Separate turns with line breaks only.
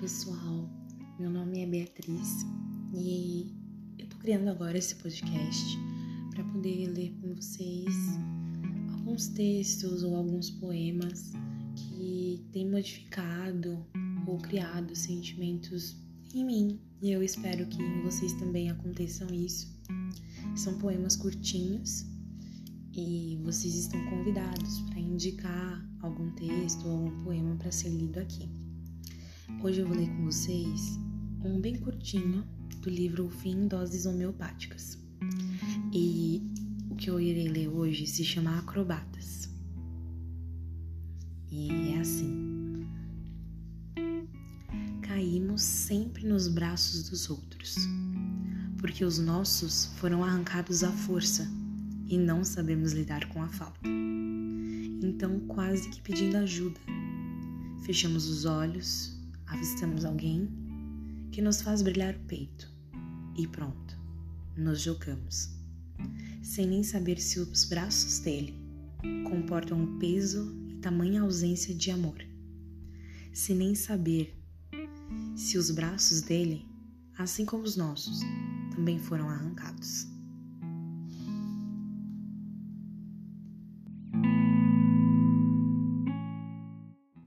pessoal, meu nome é Beatriz e eu tô criando agora esse podcast para poder ler com vocês alguns textos ou alguns poemas que têm modificado ou criado sentimentos em mim e eu espero que em vocês também aconteçam isso. São poemas curtinhos e vocês estão convidados para indicar algum texto ou algum poema para ser lido aqui. Hoje eu vou ler com vocês um bem curtinho do livro O Fim em Doses Homeopáticas. E o que eu irei ler hoje se chama Acrobatas. E é assim: Caímos sempre nos braços dos outros, porque os nossos foram arrancados à força e não sabemos lidar com a falta. Então, quase que pedindo ajuda, fechamos os olhos avistamos alguém que nos faz brilhar o peito. E pronto, nos jogamos, sem nem saber se os braços dele comportam o peso e tamanha ausência de amor, sem nem saber se os braços dele, assim como os nossos, também foram arrancados.